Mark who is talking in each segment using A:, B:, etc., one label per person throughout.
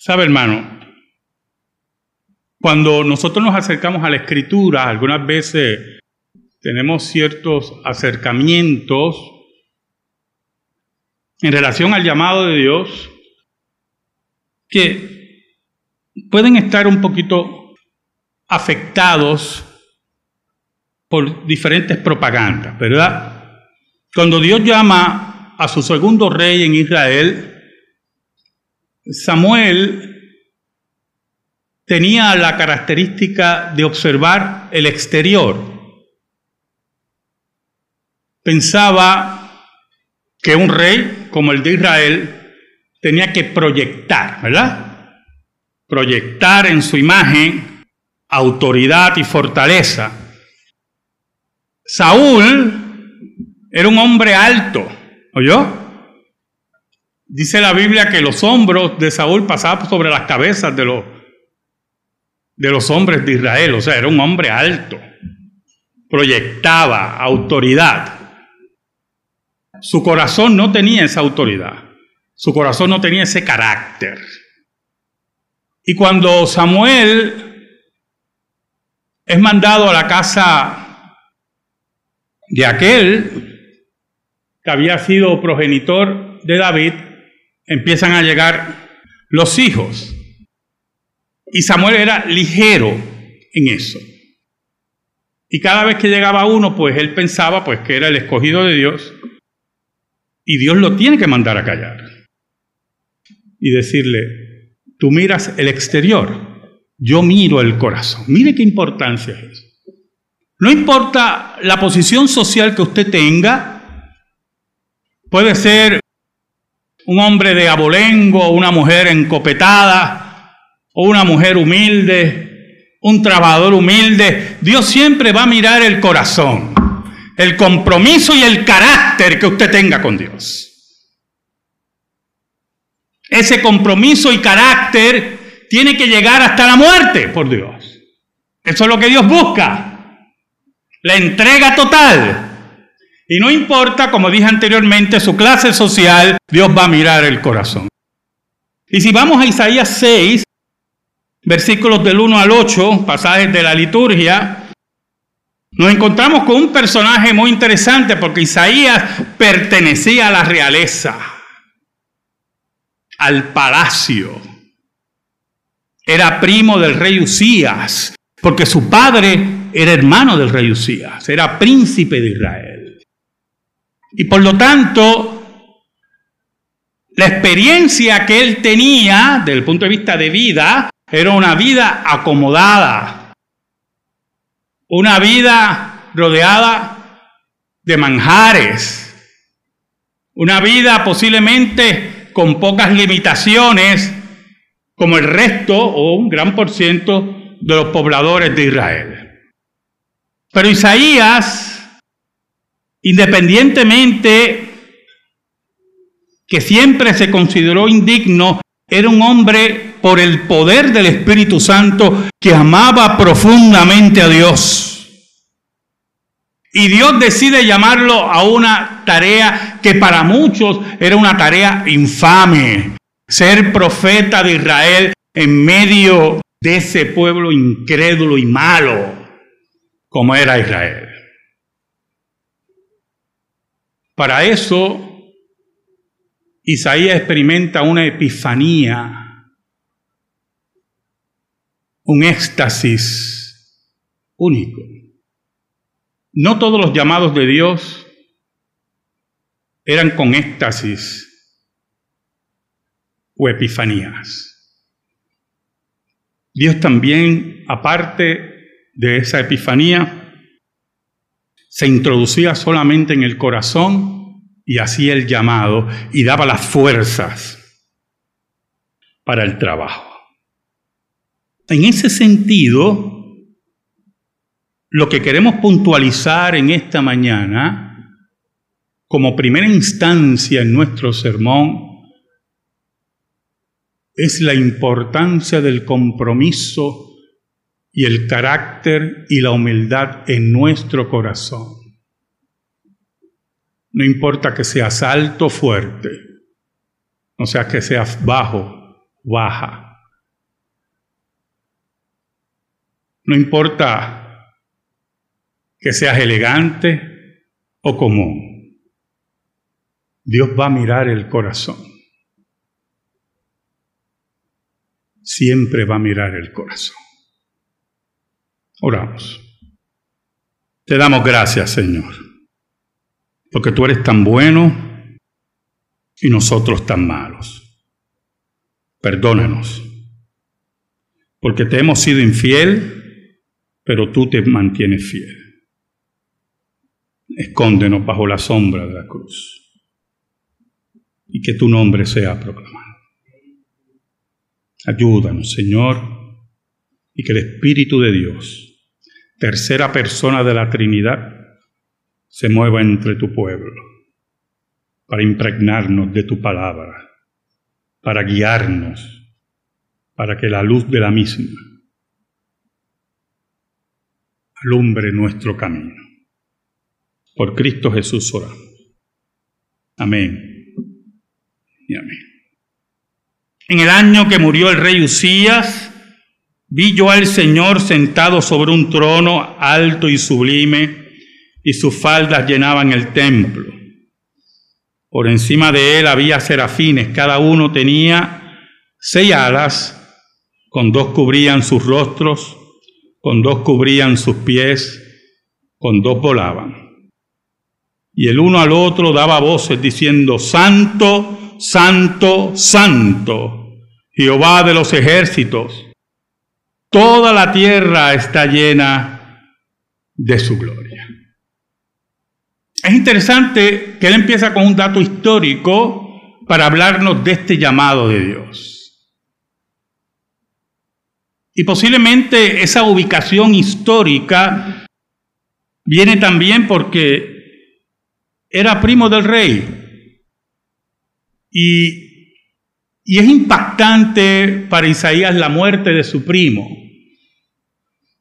A: ¿Sabe, hermano? Cuando nosotros nos acercamos a la escritura, algunas veces tenemos ciertos acercamientos en relación al llamado de Dios que pueden estar un poquito afectados por diferentes propagandas, ¿verdad? Cuando Dios llama a su segundo rey en Israel, Samuel tenía la característica de observar el exterior. Pensaba que un rey como el de Israel tenía que proyectar, ¿verdad? Proyectar en su imagen autoridad y fortaleza. Saúl era un hombre alto, ¿oyó? Dice la Biblia que los hombros de Saúl pasaban sobre las cabezas de los, de los hombres de Israel, o sea, era un hombre alto, proyectaba autoridad. Su corazón no tenía esa autoridad, su corazón no tenía ese carácter. Y cuando Samuel es mandado a la casa de aquel que había sido progenitor de David, empiezan a llegar los hijos. Y Samuel era ligero en eso. Y cada vez que llegaba uno, pues él pensaba pues que era el escogido de Dios y Dios lo tiene que mandar a callar. Y decirle, tú miras el exterior, yo miro el corazón. Mire qué importancia es eso. No importa la posición social que usted tenga, puede ser un hombre de abolengo, una mujer encopetada, o una mujer humilde, un trabajador humilde. Dios siempre va a mirar el corazón, el compromiso y el carácter que usted tenga con Dios. Ese compromiso y carácter tiene que llegar hasta la muerte por Dios. Eso es lo que Dios busca. La entrega total. Y no importa, como dije anteriormente, su clase social, Dios va a mirar el corazón. Y si vamos a Isaías 6, versículos del 1 al 8, pasajes de la liturgia, nos encontramos con un personaje muy interesante porque Isaías pertenecía a la realeza, al palacio. Era primo del rey Usías, porque su padre era hermano del rey Usías, era príncipe de Israel. Y por lo tanto, la experiencia que él tenía desde el punto de vista de vida era una vida acomodada, una vida rodeada de manjares, una vida posiblemente con pocas limitaciones, como el resto o un gran por ciento de los pobladores de Israel. Pero Isaías Independientemente que siempre se consideró indigno, era un hombre por el poder del Espíritu Santo que amaba profundamente a Dios. Y Dios decide llamarlo a una tarea que para muchos era una tarea infame, ser profeta de Israel en medio de ese pueblo incrédulo y malo como era Israel. Para eso, Isaías experimenta una epifanía, un éxtasis único. No todos los llamados de Dios eran con éxtasis o epifanías. Dios también, aparte de esa epifanía, se introducía solamente en el corazón y hacía el llamado y daba las fuerzas para el trabajo. En ese sentido, lo que queremos puntualizar en esta mañana, como primera instancia en nuestro sermón, es la importancia del compromiso y el carácter y la humildad en nuestro corazón. No importa que seas alto, fuerte, no sea que seas bajo, baja. No importa que seas elegante o común. Dios va a mirar el corazón. Siempre va a mirar el corazón. Oramos. Te damos gracias, Señor, porque tú eres tan bueno y nosotros tan malos. Perdónanos, porque te hemos sido infiel, pero tú te mantienes fiel. Escóndenos bajo la sombra de la cruz y que tu nombre sea proclamado. Ayúdanos, Señor, y que el Espíritu de Dios tercera persona de la Trinidad, se mueva entre tu pueblo para impregnarnos de tu palabra, para guiarnos, para que la luz de la misma alumbre nuestro camino. Por Cristo Jesús oramos. Amén y amén. En el año que murió el rey Usías, Vi yo al Señor sentado sobre un trono alto y sublime, y sus faldas llenaban el templo. Por encima de él había serafines, cada uno tenía seis alas, con dos cubrían sus rostros, con dos cubrían sus pies, con dos volaban. Y el uno al otro daba voces diciendo, Santo, Santo, Santo, Jehová de los ejércitos Toda la tierra está llena de su gloria. Es interesante que él empieza con un dato histórico para hablarnos de este llamado de Dios. Y posiblemente esa ubicación histórica viene también porque era primo del rey. Y y es impactante para Isaías la muerte de su primo.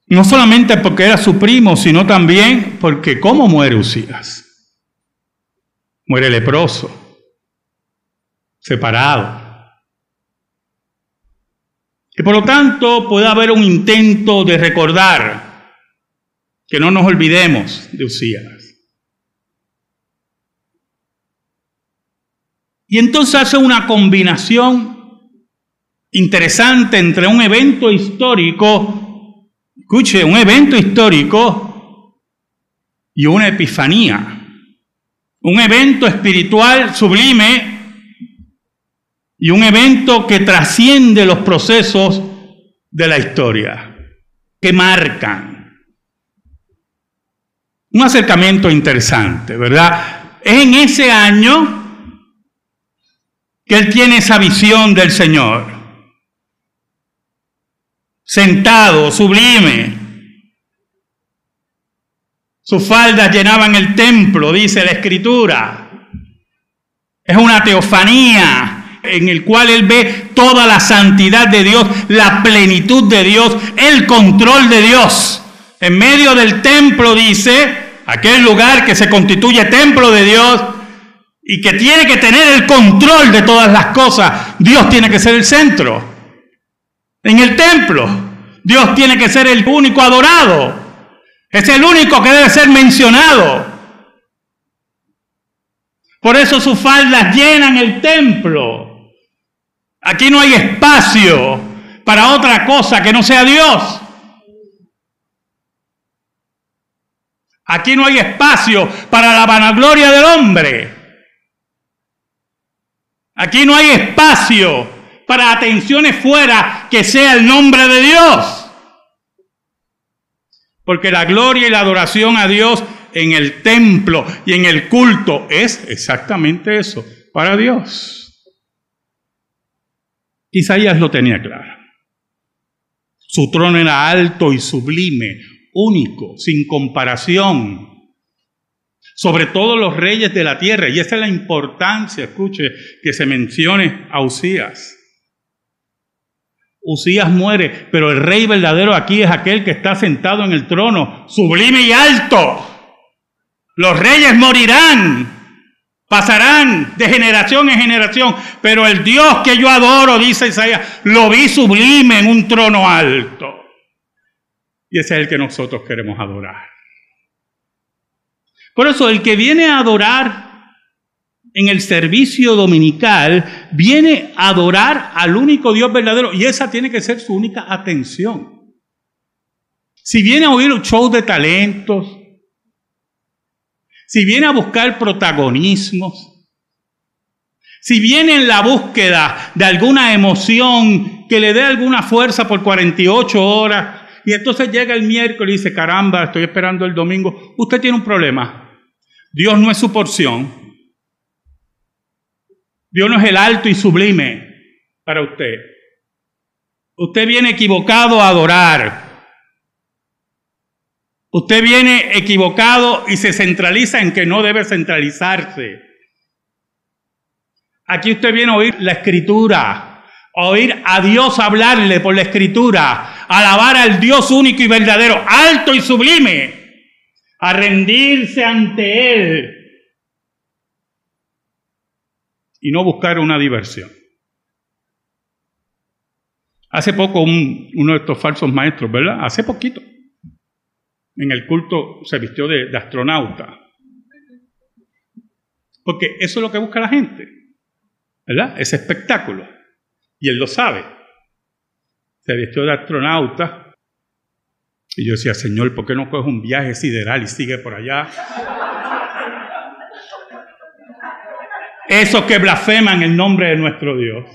A: No solamente porque era su primo, sino también porque ¿cómo muere Usías? Muere leproso, separado. Y por lo tanto puede haber un intento de recordar que no nos olvidemos de Usías. Y entonces hace una combinación interesante entre un evento histórico, escuche, un evento histórico y una epifanía. Un evento espiritual sublime y un evento que trasciende los procesos de la historia, que marcan. Un acercamiento interesante, ¿verdad? Es en ese año que él tiene esa visión del Señor. Sentado, sublime. Sus faldas llenaban el templo, dice la escritura. Es una teofanía en el cual él ve toda la santidad de Dios, la plenitud de Dios, el control de Dios. En medio del templo dice, aquel lugar que se constituye templo de Dios, y que tiene que tener el control de todas las cosas, Dios tiene que ser el centro. En el templo, Dios tiene que ser el único adorado. Es el único que debe ser mencionado. Por eso sus faldas llenan el templo. Aquí no hay espacio para otra cosa que no sea Dios. Aquí no hay espacio para la vanagloria del hombre. Aquí no hay espacio para atenciones fuera que sea el nombre de Dios. Porque la gloria y la adoración a Dios en el templo y en el culto es exactamente eso, para Dios. Isaías lo tenía claro. Su trono era alto y sublime, único, sin comparación sobre todos los reyes de la tierra. Y esa es la importancia, escuche, que se mencione a Usías. Usías muere, pero el rey verdadero aquí es aquel que está sentado en el trono, sublime y alto. Los reyes morirán, pasarán de generación en generación, pero el Dios que yo adoro, dice Isaías, lo vi sublime en un trono alto. Y ese es el que nosotros queremos adorar. Por eso el que viene a adorar en el servicio dominical, viene a adorar al único Dios verdadero y esa tiene que ser su única atención. Si viene a oír un show de talentos, si viene a buscar protagonismos, si viene en la búsqueda de alguna emoción que le dé alguna fuerza por 48 horas, y entonces llega el miércoles y dice, caramba, estoy esperando el domingo, usted tiene un problema. Dios no es su porción. Dios no es el alto y sublime para usted. Usted viene equivocado a adorar. Usted viene equivocado y se centraliza en que no debe centralizarse. Aquí usted viene a oír la escritura, a oír a Dios hablarle por la escritura, a alabar al Dios único y verdadero, alto y sublime, a rendirse ante Él y no buscar una diversión. Hace poco uno de estos falsos maestros, ¿verdad? Hace poquito en el culto se vistió de, astronauta. Porque eso es lo que busca la gente, ¿verdad? Ese espectáculo. Y él lo sabe. Se vistió de astronauta. Y yo decía, Señor, ¿por qué no coges un viaje sideral y sigue por allá? Esos que blasfeman el nombre de nuestro Dios.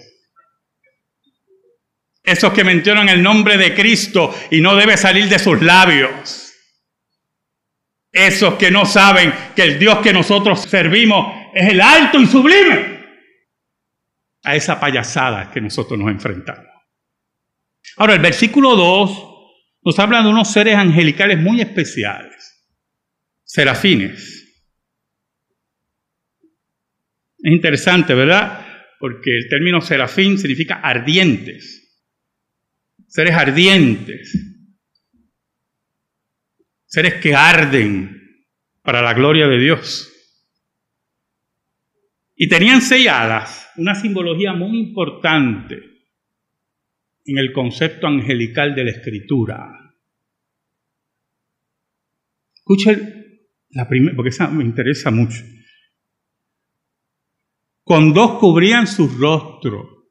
A: Esos que mencionan el nombre de Cristo y no debe salir de sus labios. Esos que no saben que el Dios que nosotros servimos es el alto y sublime. A esa payasada que nosotros nos enfrentamos. Ahora, el versículo 2 nos habla de unos seres angelicales muy especiales. Serafines. Es interesante, ¿verdad? Porque el término serafín significa ardientes. Seres ardientes seres que arden para la gloria de Dios. Y tenían seis alas, una simbología muy importante en el concepto angelical de la escritura. Escuchen la primera, porque esa me interesa mucho. Con dos cubrían su rostro.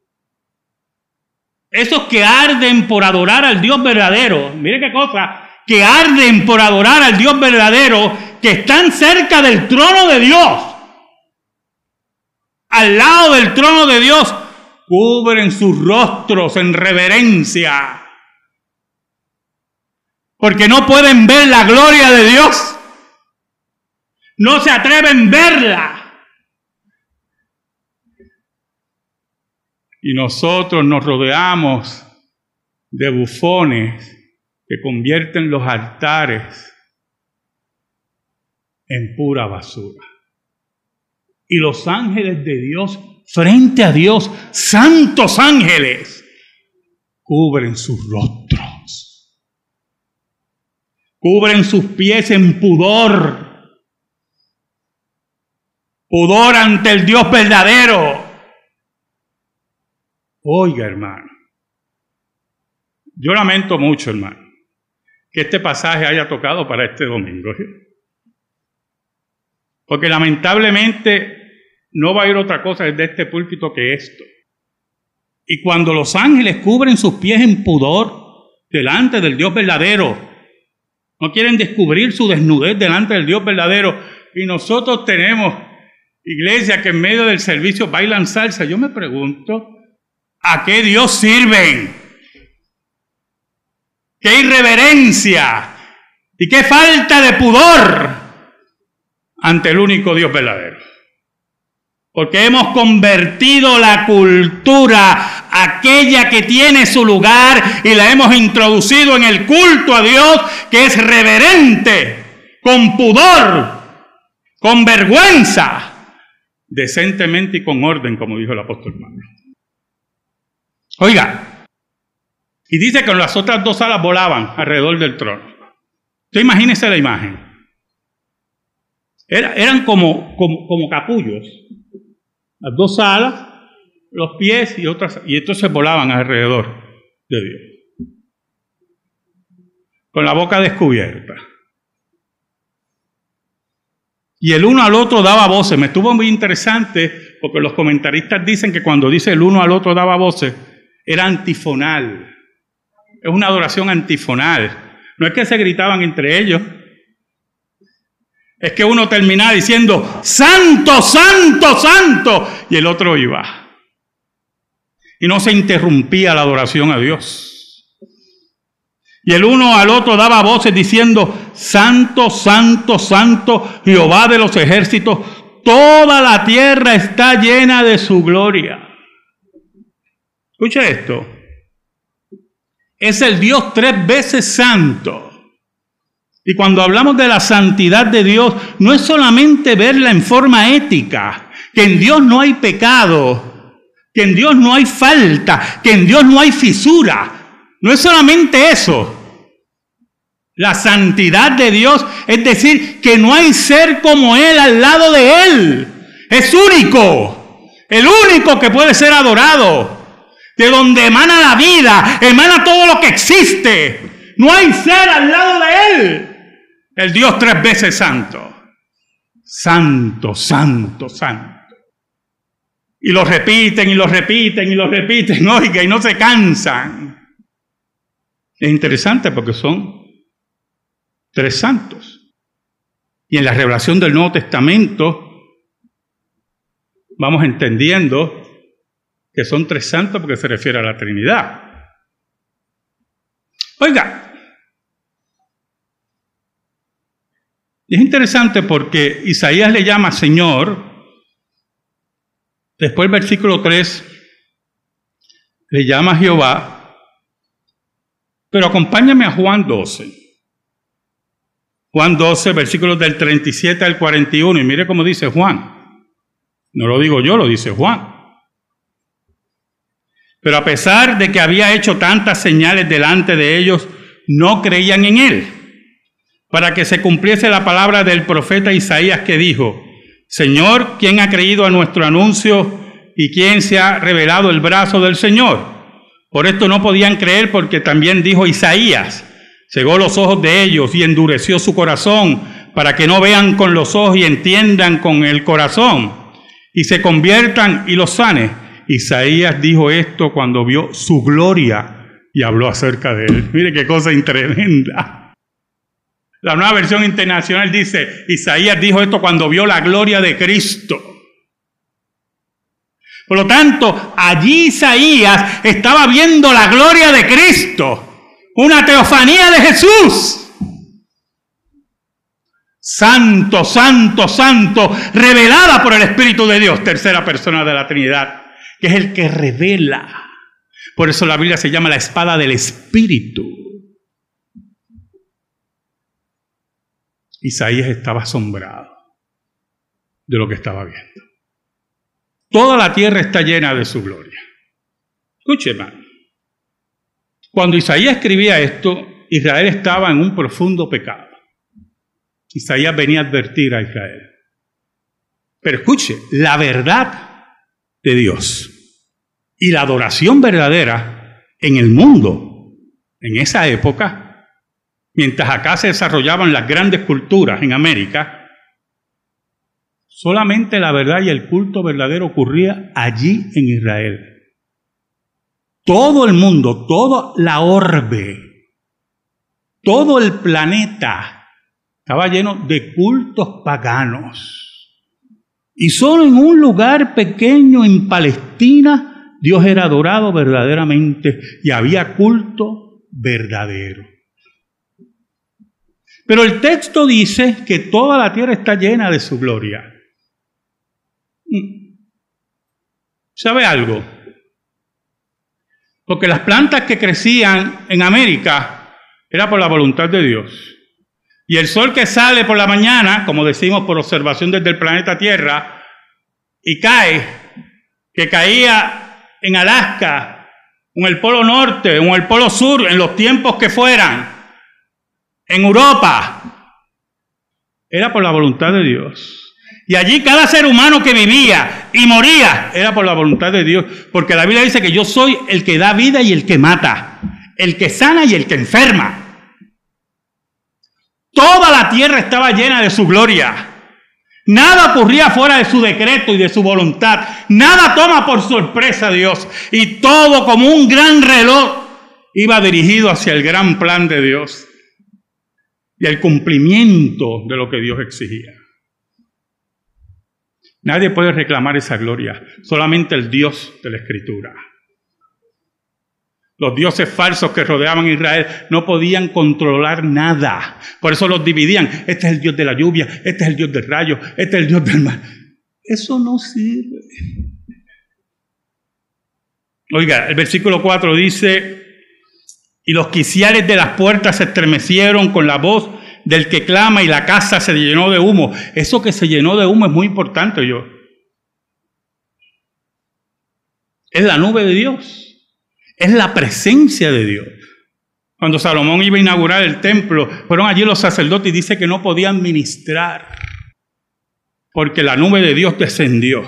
A: Esos que arden por adorar al Dios verdadero, mire qué cosa, que arden por adorar al Dios verdadero, que están cerca del trono de Dios. Al lado del trono de Dios, cubren sus rostros en reverencia. Porque no pueden ver la gloria de Dios. No se atreven a verla. Y nosotros nos rodeamos de bufones que convierten los altares en pura basura. Y los ángeles de Dios, frente a Dios, santos ángeles, cubren sus rostros, cubren sus pies en pudor, pudor ante el Dios verdadero. Oiga, hermano, yo lamento mucho, hermano que este pasaje haya tocado para este domingo. Porque lamentablemente no va a ir otra cosa desde este púlpito que esto. Y cuando los ángeles cubren sus pies en pudor delante del Dios verdadero, no quieren descubrir su desnudez delante del Dios verdadero, y nosotros tenemos iglesia que en medio del servicio bailan salsa, yo me pregunto, ¿a qué Dios sirven? qué irreverencia y qué falta de pudor ante el único Dios verdadero. Porque hemos convertido la cultura, aquella que tiene su lugar, y la hemos introducido en el culto a Dios, que es reverente, con pudor, con vergüenza, decentemente y con orden, como dijo el apóstol Pablo. Oiga, y dice que las otras dos alas volaban alrededor del trono. Usted imagínese la imagen. eran como, como, capullos. Las dos alas, los pies y otras, y entonces volaban alrededor de Dios. con la boca descubierta. Y el uno al otro daba voces. Me estuvo muy interesante porque los comentaristas dicen que cuando dice el uno al otro daba voces, era antifonal. Es una adoración antifonal. No es que se gritaban entre ellos. Es que uno terminaba diciendo, Santo, Santo, Santo. Y el otro iba. Y no se interrumpía la adoración a Dios. Y el uno al otro daba voces diciendo, Santo, Santo, Santo, Jehová de los ejércitos, toda la tierra está llena de su gloria. Escucha esto. Es el Dios tres veces santo. Y cuando hablamos de la santidad de Dios, no es solamente verla en forma ética, que en Dios no hay pecado, que en Dios no hay falta, que en Dios no hay fisura. No es solamente eso. La santidad de Dios es decir, que no hay ser como Él al lado de Él. Es único, el único que puede ser adorado. De donde emana la vida, emana todo lo que existe. No hay ser al lado de Él. El Dios tres veces santo. Santo, santo, santo. Y lo repiten y lo repiten y lo repiten, oiga, y no se cansan. Es interesante porque son tres santos. Y en la revelación del Nuevo Testamento vamos entendiendo que son tres santos porque se refiere a la Trinidad. Oiga, es interesante porque Isaías le llama Señor, después el versículo 3 le llama Jehová, pero acompáñame a Juan 12. Juan 12, versículos del 37 al 41. Y mire cómo dice Juan. No lo digo yo, lo dice Juan. Pero a pesar de que había hecho tantas señales delante de ellos, no creían en él. Para que se cumpliese la palabra del profeta Isaías que dijo, Señor, ¿quién ha creído a nuestro anuncio y quién se ha revelado el brazo del Señor? Por esto no podían creer porque también dijo Isaías, cegó los ojos de ellos y endureció su corazón para que no vean con los ojos y entiendan con el corazón y se conviertan y los sane. Isaías dijo esto cuando vio su gloria y habló acerca de él. Mire qué cosa tremenda. La nueva versión internacional dice, Isaías dijo esto cuando vio la gloria de Cristo. Por lo tanto, allí Isaías estaba viendo la gloria de Cristo una teofanía de Jesús. Santo, santo, santo, revelada por el Espíritu de Dios, tercera persona de la Trinidad, que es el que revela. Por eso la Biblia se llama la espada del Espíritu. Isaías estaba asombrado de lo que estaba viendo. Toda la tierra está llena de su gloria. Escuche. Cuando Isaías escribía esto, Israel estaba en un profundo pecado. Isaías venía a advertir a Israel. Pero escuche, la verdad de Dios y la adoración verdadera en el mundo, en esa época, mientras acá se desarrollaban las grandes culturas en América, solamente la verdad y el culto verdadero ocurría allí en Israel. Todo el mundo, toda la orbe, todo el planeta estaba lleno de cultos paganos. Y solo en un lugar pequeño en Palestina Dios era adorado verdaderamente y había culto verdadero. Pero el texto dice que toda la tierra está llena de su gloria. Mm. ¿Sabe algo? Porque las plantas que crecían en América era por la voluntad de Dios. Y el sol que sale por la mañana, como decimos por observación desde el planeta Tierra, y cae, que caía en Alaska, en el Polo Norte, en el Polo Sur, en los tiempos que fueran, en Europa, era por la voluntad de Dios. Y allí cada ser humano que vivía y moría era por la voluntad de Dios. Porque la Biblia dice que yo soy el que da vida y el que mata. El que sana y el que enferma. Toda la tierra estaba llena de su gloria. Nada ocurría fuera de su decreto y de su voluntad. Nada toma por sorpresa a Dios. Y todo como un gran reloj iba dirigido hacia el gran plan de Dios y el cumplimiento de lo que Dios exigía. Nadie puede reclamar esa gloria, solamente el Dios de la Escritura. Los dioses falsos que rodeaban a Israel no podían controlar nada. Por eso los dividían. Este es el Dios de la lluvia, este es el Dios del rayo, este es el Dios del mar. Eso no sirve. Oiga, el versículo 4 dice, y los quiciales de las puertas se estremecieron con la voz del que clama y la casa se llenó de humo. Eso que se llenó de humo es muy importante, yo. Es la nube de Dios es la presencia de Dios. Cuando Salomón iba a inaugurar el templo, fueron allí los sacerdotes y dice que no podían ministrar porque la nube de Dios descendió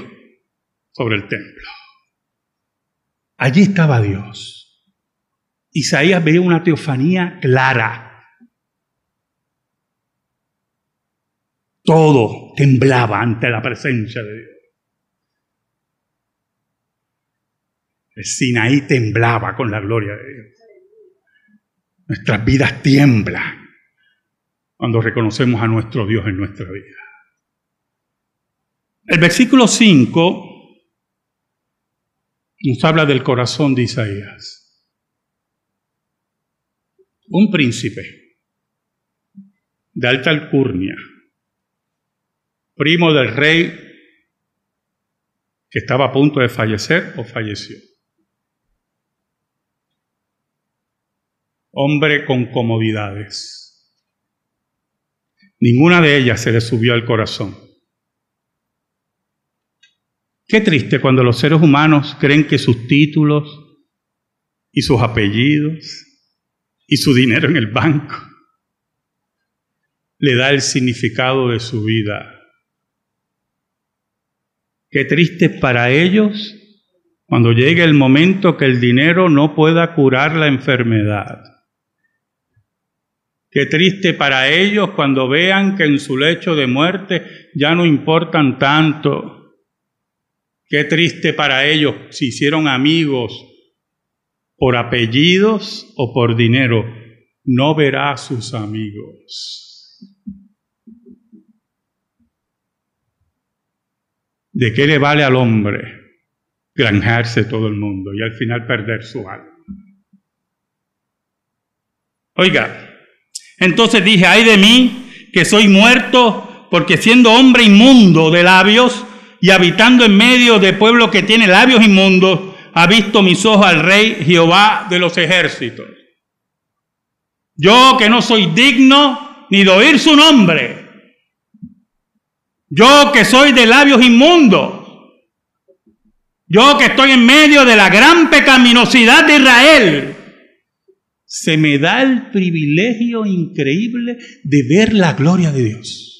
A: sobre el templo. Allí estaba Dios. Isaías veía una teofanía clara. Todo temblaba ante la presencia de Dios. El Sinaí temblaba con la gloria de Dios. Nuestras vidas tiemblan cuando reconocemos a nuestro Dios en nuestra vida. El versículo 5 nos habla del corazón de Isaías. Un príncipe de alta alcurnia, primo del rey que estaba a punto de fallecer o falleció. hombre con comodidades. Ninguna de ellas se le subió al corazón. Qué triste cuando los seres humanos creen que sus títulos y sus apellidos y su dinero en el banco le da el significado de su vida. Qué triste para ellos cuando llegue el momento que el dinero no pueda curar la enfermedad. Qué triste para ellos cuando vean que en su lecho de muerte ya no importan tanto. Qué triste para ellos si hicieron amigos por apellidos o por dinero. No verá a sus amigos. ¿De qué le vale al hombre granjarse todo el mundo y al final perder su alma? Oiga, entonces dije, ay de mí, que soy muerto, porque siendo hombre inmundo de labios y habitando en medio de pueblo que tiene labios inmundos, ha visto mis ojos al rey Jehová de los ejércitos. Yo que no soy digno ni de oír su nombre. Yo que soy de labios inmundos. Yo que estoy en medio de la gran pecaminosidad de Israel se me da el privilegio increíble de ver la gloria de Dios.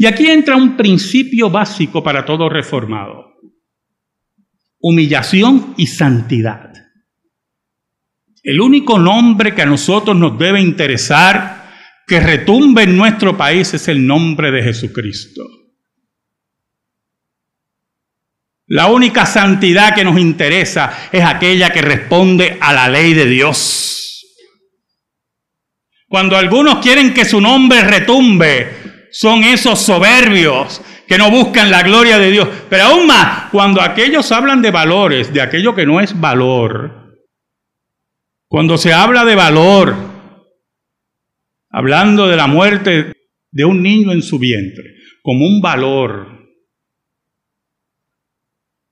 A: Y aquí entra un principio básico para todo reformado. Humillación y santidad. El único nombre que a nosotros nos debe interesar, que retumbe en nuestro país, es el nombre de Jesucristo. La única santidad que nos interesa es aquella que responde a la ley de Dios. Cuando algunos quieren que su nombre retumbe, son esos soberbios que no buscan la gloria de Dios. Pero aún más, cuando aquellos hablan de valores, de aquello que no es valor, cuando se habla de valor, hablando de la muerte de un niño en su vientre, como un valor,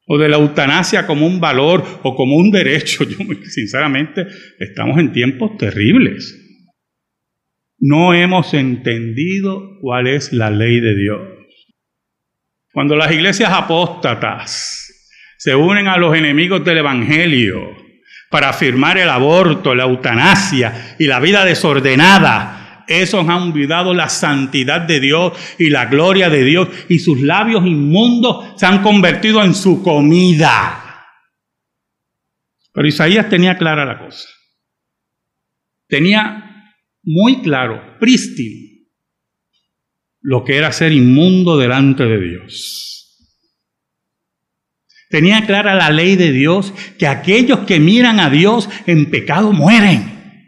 A: o de la eutanasia como un valor o como un derecho. Yo, sinceramente, estamos en tiempos terribles. No hemos entendido cuál es la ley de Dios. Cuando las iglesias apóstatas se unen a los enemigos del Evangelio para afirmar el aborto, la eutanasia y la vida desordenada, esos han olvidado la santidad de Dios y la gloria de Dios y sus labios inmundos se han convertido en su comida. Pero Isaías tenía clara la cosa. tenía muy claro, prístino, lo que era ser inmundo delante de Dios. Tenía clara la ley de Dios que aquellos que miran a Dios en pecado mueren.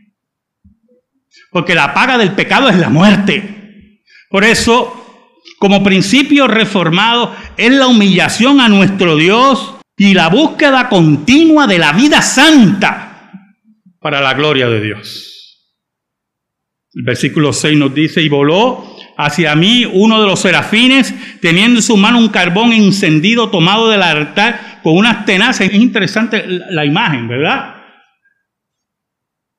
A: Porque la paga del pecado es la muerte. Por eso, como principio reformado, es la humillación a nuestro Dios y la búsqueda continua de la vida santa para la gloria de Dios. El versículo 6 nos dice, y voló hacia mí uno de los serafines, teniendo en su mano un carbón encendido tomado del altar con unas tenazas. Es interesante la imagen, ¿verdad?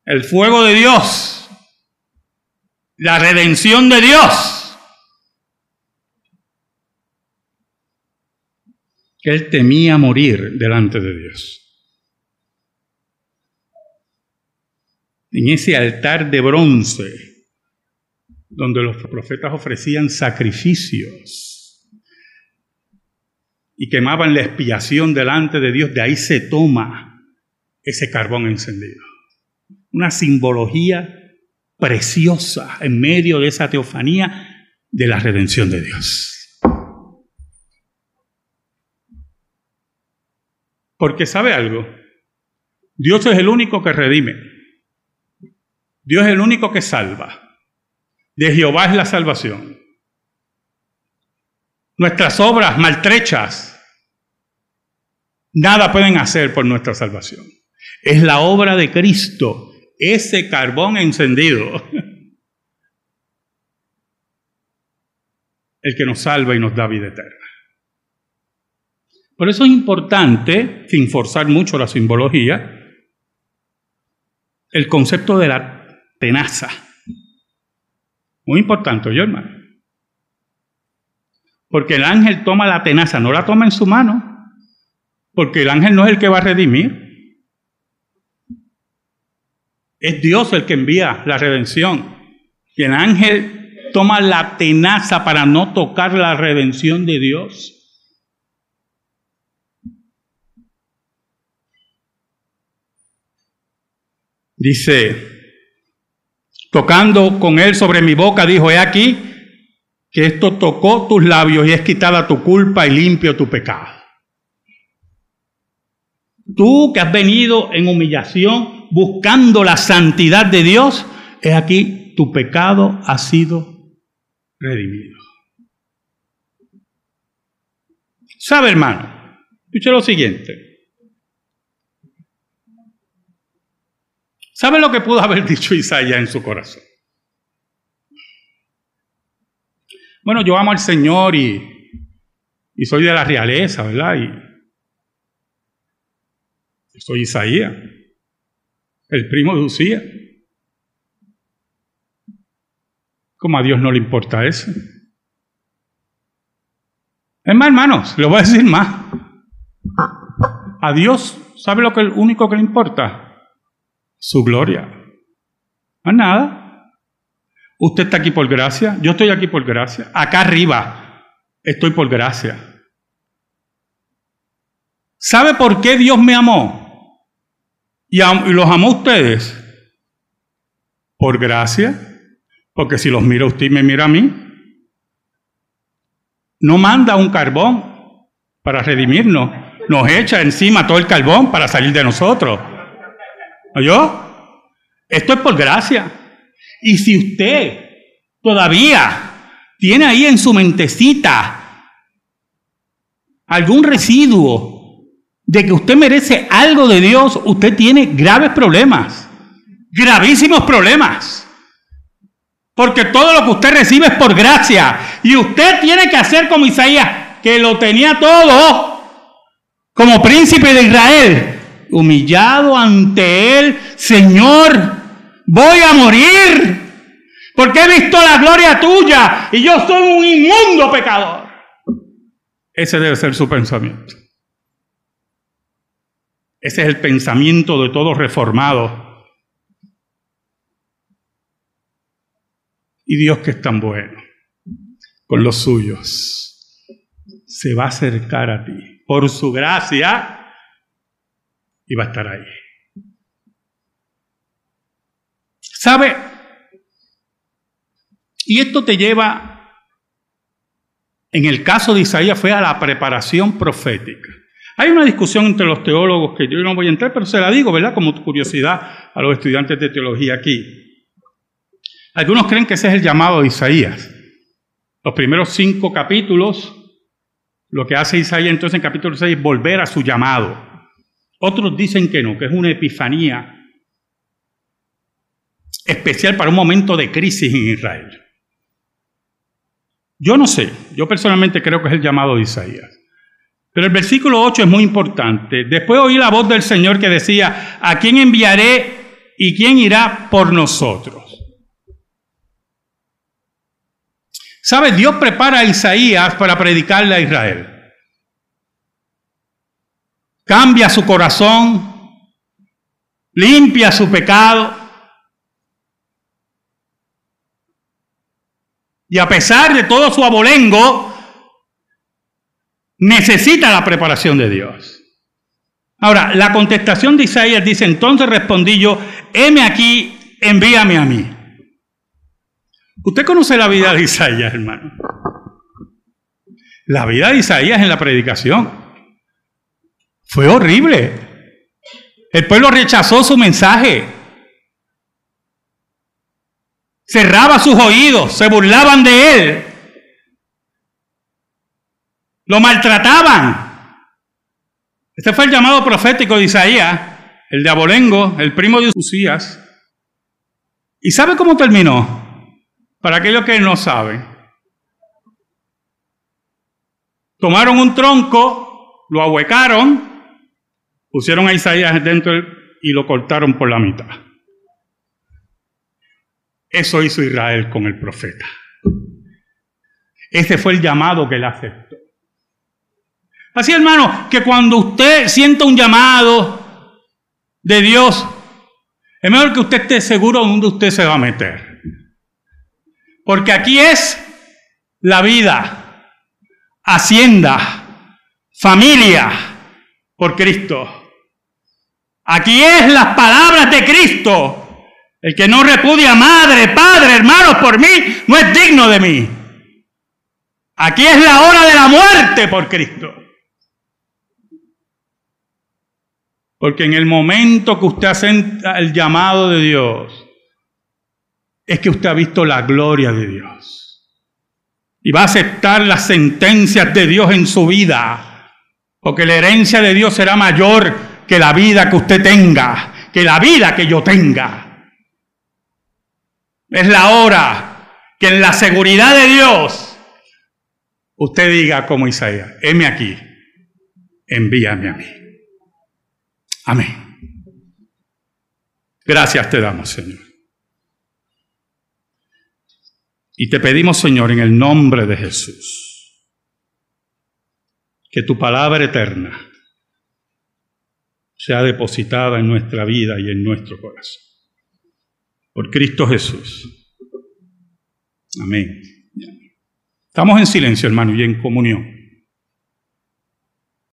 A: El fuego de Dios, la redención de Dios. Que él temía morir delante de Dios. En ese altar de bronce donde los profetas ofrecían sacrificios y quemaban la expiación delante de Dios, de ahí se toma ese carbón encendido. Una simbología preciosa en medio de esa teofanía de la redención de Dios. Porque sabe algo, Dios es el único que redime, Dios es el único que salva. De Jehová es la salvación. Nuestras obras maltrechas nada pueden hacer por nuestra salvación. Es la obra de Cristo, ese carbón encendido, el que nos salva y nos da vida eterna. Por eso es importante, sin forzar mucho la simbología, el concepto de la tenaza. Muy importante, yo hermano. Porque el ángel toma la tenaza, no la toma en su mano. Porque el ángel no es el que va a redimir. Es Dios el que envía la redención. Y el ángel toma la tenaza para no tocar la redención de Dios. Dice Tocando con él sobre mi boca, dijo, he aquí que esto tocó tus labios y es quitada tu culpa y limpio tu pecado. Tú que has venido en humillación buscando la santidad de Dios, es aquí tu pecado ha sido redimido. ¿Sabe, hermano? Escuche lo siguiente. ¿Sabe lo que pudo haber dicho Isaías en su corazón? Bueno, yo amo al Señor y, y soy de la realeza, ¿verdad? Y soy Isaías, el primo de Usía. ¿Cómo a Dios no le importa eso? Es más, hermanos, le voy a decir más. A Dios, ¿sabe lo que el único que le importa? Su gloria. a nada. Usted está aquí por gracia, yo estoy aquí por gracia. Acá arriba estoy por gracia. ¿Sabe por qué Dios me amó? Y, los amó a ustedes. Por gracia. Porque si los mira usted y me mira a mí, no manda un carbón para redimirnos, nos echa encima todo el carbón para salir de nosotros. ¿Oyó? Esto es por gracia. Y si usted todavía tiene ahí en su mentecita algún residuo de que usted merece algo de Dios, usted tiene graves problemas, gravísimos problemas. Porque todo lo que usted recibe es por gracia. Y usted tiene que hacer como Isaías, que lo tenía todo como príncipe de Israel humillado ante Él, Señor, voy a morir, porque he visto la gloria tuya y yo soy un inmundo pecador. Ese debe ser su pensamiento. Ese es el pensamiento de todo reformado. Y Dios que es tan bueno con los suyos, se va a acercar a ti. Por su gracia, y va a estar ahí. ¿Sabe? Y esto te lleva, en el caso de Isaías, fue a la preparación profética. Hay una discusión entre los teólogos que yo no voy a entrar, pero se la digo, ¿verdad? Como curiosidad a los estudiantes de teología aquí. Algunos creen que ese es el llamado de Isaías. Los primeros cinco capítulos, lo que hace Isaías entonces en capítulo 6 es volver a su llamado. Otros dicen que no, que es una epifanía especial para un momento de crisis en Israel. Yo no sé, yo personalmente creo que es el llamado de Isaías. Pero el versículo 8 es muy importante. Después oí la voz del Señor que decía, ¿a quién enviaré y quién irá por nosotros? ¿Sabe? Dios prepara a Isaías para predicarle a Israel. Cambia su corazón, limpia su pecado. Y a pesar de todo su abolengo, necesita la preparación de Dios. Ahora, la contestación de Isaías dice, entonces respondí yo, heme aquí, envíame a mí. Usted conoce la vida de Isaías, hermano. La vida de Isaías en la predicación fue horrible. El pueblo rechazó su mensaje. Cerraba sus oídos, se burlaban de él. Lo maltrataban. Este fue el llamado profético de Isaías, el de Abolengo, el primo de Usías. ¿Y sabe cómo terminó? Para aquellos que no saben. Tomaron un tronco, lo ahuecaron, pusieron a Isaías dentro y lo cortaron por la mitad. Eso hizo Israel con el profeta. Este fue el llamado que él aceptó. Así, hermano, que cuando usted sienta un llamado de Dios, es mejor que usted esté seguro de dónde usted se va a meter. Porque aquí es la vida, hacienda, familia por Cristo. Aquí es las palabras de Cristo. El que no repudia madre, padre, hermanos por mí, no es digno de mí. Aquí es la hora de la muerte por Cristo. Porque en el momento que usted hace el llamado de Dios, es que usted ha visto la gloria de Dios. Y va a aceptar las sentencias de Dios en su vida. Porque la herencia de Dios será mayor que la vida que usted tenga, que la vida que yo tenga. Es la hora que en la seguridad de Dios usted diga como Isaías, heme aquí, envíame a mí. Amén. Gracias te damos, Señor. Y te pedimos, Señor, en el nombre de Jesús, que tu palabra eterna sea depositada en nuestra vida y en nuestro corazón. Por Cristo Jesús. Amén. Estamos en silencio, hermano, y en comunión.